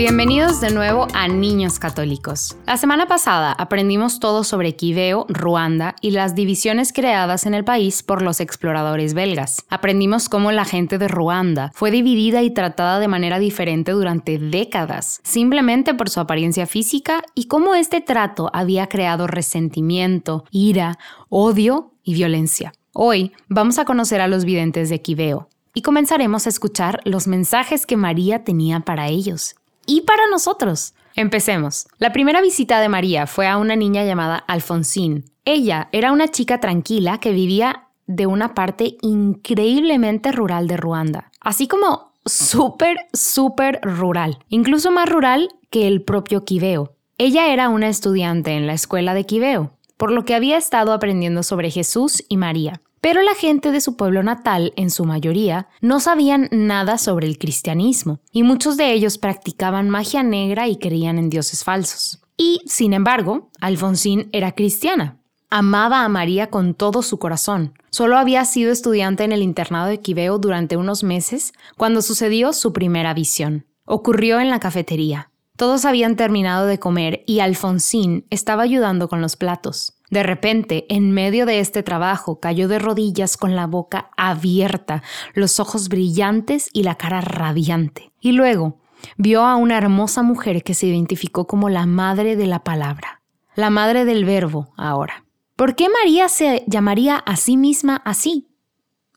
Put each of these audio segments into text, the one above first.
Bienvenidos de nuevo a Niños Católicos. La semana pasada aprendimos todo sobre Quiveo, Ruanda y las divisiones creadas en el país por los exploradores belgas. Aprendimos cómo la gente de Ruanda fue dividida y tratada de manera diferente durante décadas, simplemente por su apariencia física y cómo este trato había creado resentimiento, ira, odio y violencia. Hoy vamos a conocer a los videntes de Quiveo y comenzaremos a escuchar los mensajes que María tenía para ellos y para nosotros. Empecemos. La primera visita de María fue a una niña llamada Alfonsín. Ella era una chica tranquila que vivía de una parte increíblemente rural de Ruanda, así como súper, súper rural, incluso más rural que el propio Quiveo. Ella era una estudiante en la escuela de Quiveo, por lo que había estado aprendiendo sobre Jesús y María. Pero la gente de su pueblo natal, en su mayoría, no sabían nada sobre el cristianismo, y muchos de ellos practicaban magia negra y creían en dioses falsos. Y, sin embargo, Alfonsín era cristiana. Amaba a María con todo su corazón. Solo había sido estudiante en el internado de Quiveo durante unos meses cuando sucedió su primera visión. Ocurrió en la cafetería. Todos habían terminado de comer y Alfonsín estaba ayudando con los platos. De repente, en medio de este trabajo, cayó de rodillas con la boca abierta, los ojos brillantes y la cara radiante. Y luego vio a una hermosa mujer que se identificó como la madre de la palabra, la madre del verbo ahora. ¿Por qué María se llamaría a sí misma así?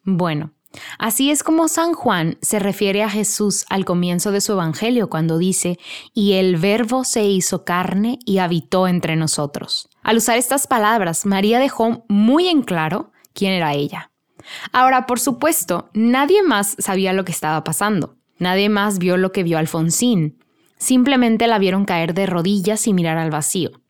Bueno, Así es como San Juan se refiere a Jesús al comienzo de su Evangelio cuando dice, y el Verbo se hizo carne y habitó entre nosotros. Al usar estas palabras, María dejó muy en claro quién era ella. Ahora, por supuesto, nadie más sabía lo que estaba pasando. Nadie más vio lo que vio Alfonsín. Simplemente la vieron caer de rodillas y mirar al vacío.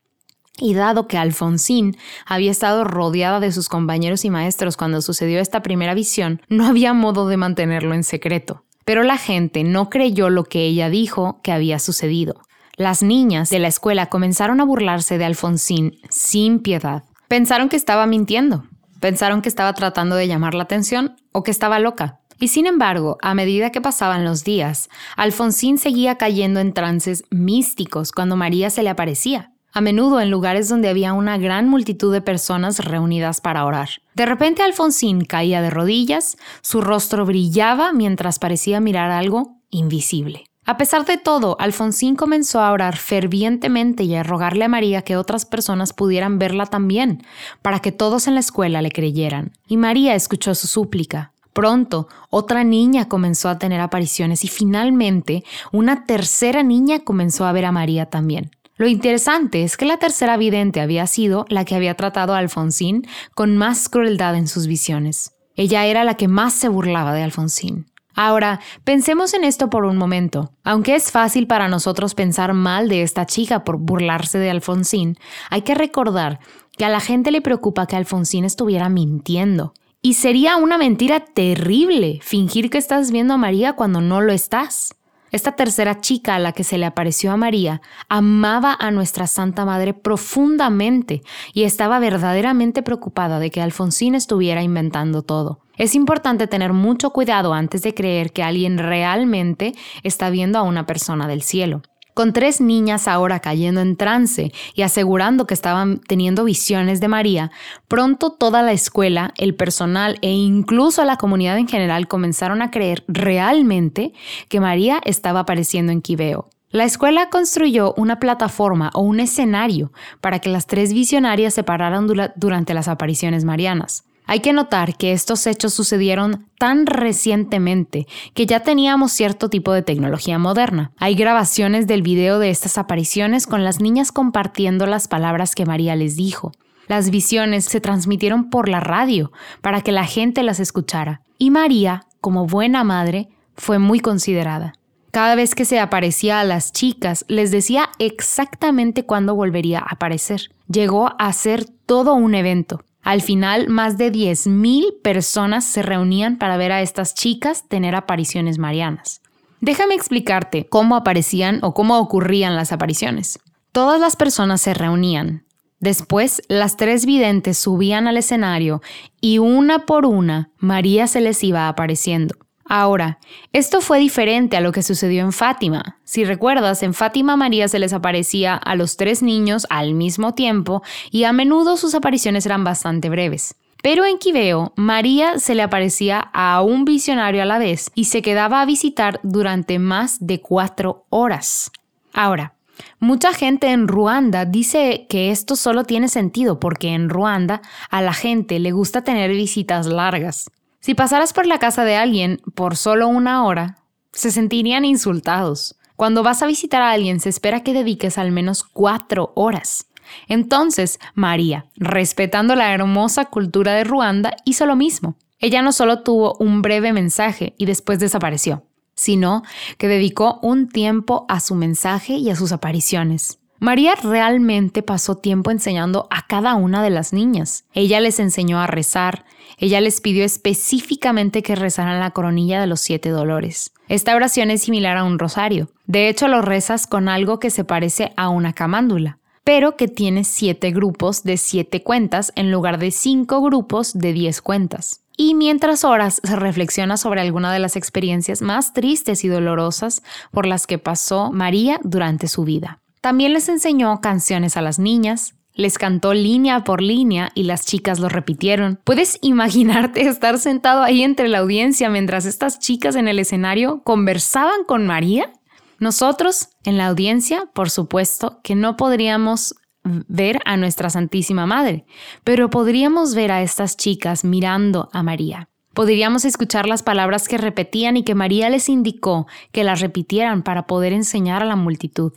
Y dado que Alfonsín había estado rodeada de sus compañeros y maestros cuando sucedió esta primera visión, no había modo de mantenerlo en secreto. Pero la gente no creyó lo que ella dijo que había sucedido. Las niñas de la escuela comenzaron a burlarse de Alfonsín sin piedad. Pensaron que estaba mintiendo, pensaron que estaba tratando de llamar la atención o que estaba loca. Y sin embargo, a medida que pasaban los días, Alfonsín seguía cayendo en trances místicos cuando María se le aparecía a menudo en lugares donde había una gran multitud de personas reunidas para orar. De repente Alfonsín caía de rodillas, su rostro brillaba mientras parecía mirar algo invisible. A pesar de todo, Alfonsín comenzó a orar fervientemente y a rogarle a María que otras personas pudieran verla también, para que todos en la escuela le creyeran. Y María escuchó su súplica. Pronto, otra niña comenzó a tener apariciones y finalmente una tercera niña comenzó a ver a María también. Lo interesante es que la tercera vidente había sido la que había tratado a Alfonsín con más crueldad en sus visiones. Ella era la que más se burlaba de Alfonsín. Ahora, pensemos en esto por un momento. Aunque es fácil para nosotros pensar mal de esta chica por burlarse de Alfonsín, hay que recordar que a la gente le preocupa que Alfonsín estuviera mintiendo. Y sería una mentira terrible fingir que estás viendo a María cuando no lo estás. Esta tercera chica a la que se le apareció a María amaba a nuestra Santa Madre profundamente y estaba verdaderamente preocupada de que Alfonsín estuviera inventando todo. Es importante tener mucho cuidado antes de creer que alguien realmente está viendo a una persona del cielo. Con tres niñas ahora cayendo en trance y asegurando que estaban teniendo visiones de María, pronto toda la escuela, el personal e incluso la comunidad en general comenzaron a creer realmente que María estaba apareciendo en Quiveo. La escuela construyó una plataforma o un escenario para que las tres visionarias se pararan durante las apariciones marianas. Hay que notar que estos hechos sucedieron tan recientemente que ya teníamos cierto tipo de tecnología moderna. Hay grabaciones del video de estas apariciones con las niñas compartiendo las palabras que María les dijo. Las visiones se transmitieron por la radio para que la gente las escuchara. Y María, como buena madre, fue muy considerada. Cada vez que se aparecía a las chicas, les decía exactamente cuándo volvería a aparecer. Llegó a ser todo un evento. Al final, más de 10.000 personas se reunían para ver a estas chicas tener apariciones marianas. Déjame explicarte cómo aparecían o cómo ocurrían las apariciones. Todas las personas se reunían. Después, las tres videntes subían al escenario y una por una María se les iba apareciendo. Ahora, esto fue diferente a lo que sucedió en Fátima. Si recuerdas, en Fátima María se les aparecía a los tres niños al mismo tiempo y a menudo sus apariciones eran bastante breves. Pero en Quibeo, María se le aparecía a un visionario a la vez y se quedaba a visitar durante más de cuatro horas. Ahora, mucha gente en Ruanda dice que esto solo tiene sentido porque en Ruanda a la gente le gusta tener visitas largas. Si pasaras por la casa de alguien por solo una hora, se sentirían insultados. Cuando vas a visitar a alguien se espera que dediques al menos cuatro horas. Entonces, María, respetando la hermosa cultura de Ruanda, hizo lo mismo. Ella no solo tuvo un breve mensaje y después desapareció, sino que dedicó un tiempo a su mensaje y a sus apariciones. María realmente pasó tiempo enseñando a cada una de las niñas. Ella les enseñó a rezar, ella les pidió específicamente que rezaran la coronilla de los siete dolores. Esta oración es similar a un rosario. De hecho, lo rezas con algo que se parece a una camándula, pero que tiene siete grupos de siete cuentas en lugar de cinco grupos de diez cuentas. Y mientras oras se reflexiona sobre alguna de las experiencias más tristes y dolorosas por las que pasó María durante su vida. También les enseñó canciones a las niñas, les cantó línea por línea y las chicas lo repitieron. ¿Puedes imaginarte estar sentado ahí entre la audiencia mientras estas chicas en el escenario conversaban con María? Nosotros, en la audiencia, por supuesto, que no podríamos ver a nuestra Santísima Madre, pero podríamos ver a estas chicas mirando a María. Podríamos escuchar las palabras que repetían y que María les indicó que las repitieran para poder enseñar a la multitud.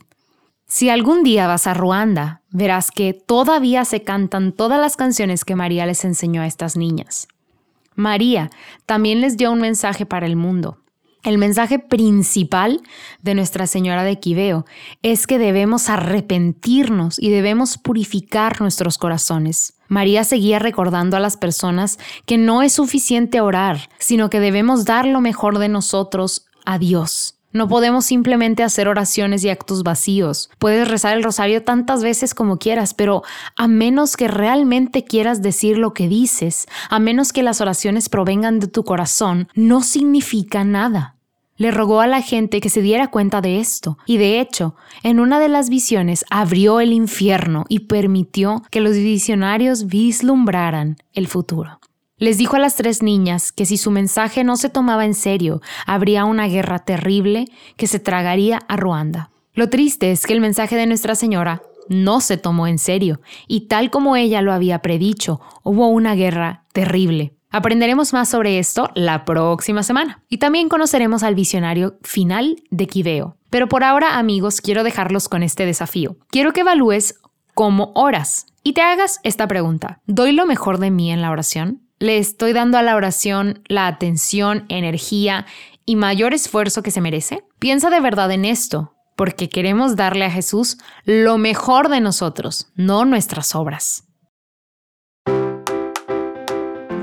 Si algún día vas a Ruanda, verás que todavía se cantan todas las canciones que María les enseñó a estas niñas. María también les dio un mensaje para el mundo. El mensaje principal de Nuestra Señora de Quiveo es que debemos arrepentirnos y debemos purificar nuestros corazones. María seguía recordando a las personas que no es suficiente orar, sino que debemos dar lo mejor de nosotros a Dios. No podemos simplemente hacer oraciones y actos vacíos. Puedes rezar el rosario tantas veces como quieras, pero a menos que realmente quieras decir lo que dices, a menos que las oraciones provengan de tu corazón, no significa nada. Le rogó a la gente que se diera cuenta de esto, y de hecho, en una de las visiones abrió el infierno y permitió que los visionarios vislumbraran el futuro. Les dijo a las tres niñas que si su mensaje no se tomaba en serio, habría una guerra terrible que se tragaría a Ruanda. Lo triste es que el mensaje de Nuestra Señora no se tomó en serio, y tal como ella lo había predicho, hubo una guerra terrible. Aprenderemos más sobre esto la próxima semana. Y también conoceremos al visionario final de Quiveo. Pero por ahora, amigos, quiero dejarlos con este desafío. Quiero que evalúes cómo oras y te hagas esta pregunta. ¿Doy lo mejor de mí en la oración? Le estoy dando a la oración la atención, energía y mayor esfuerzo que se merece? Piensa de verdad en esto, porque queremos darle a Jesús lo mejor de nosotros, no nuestras obras.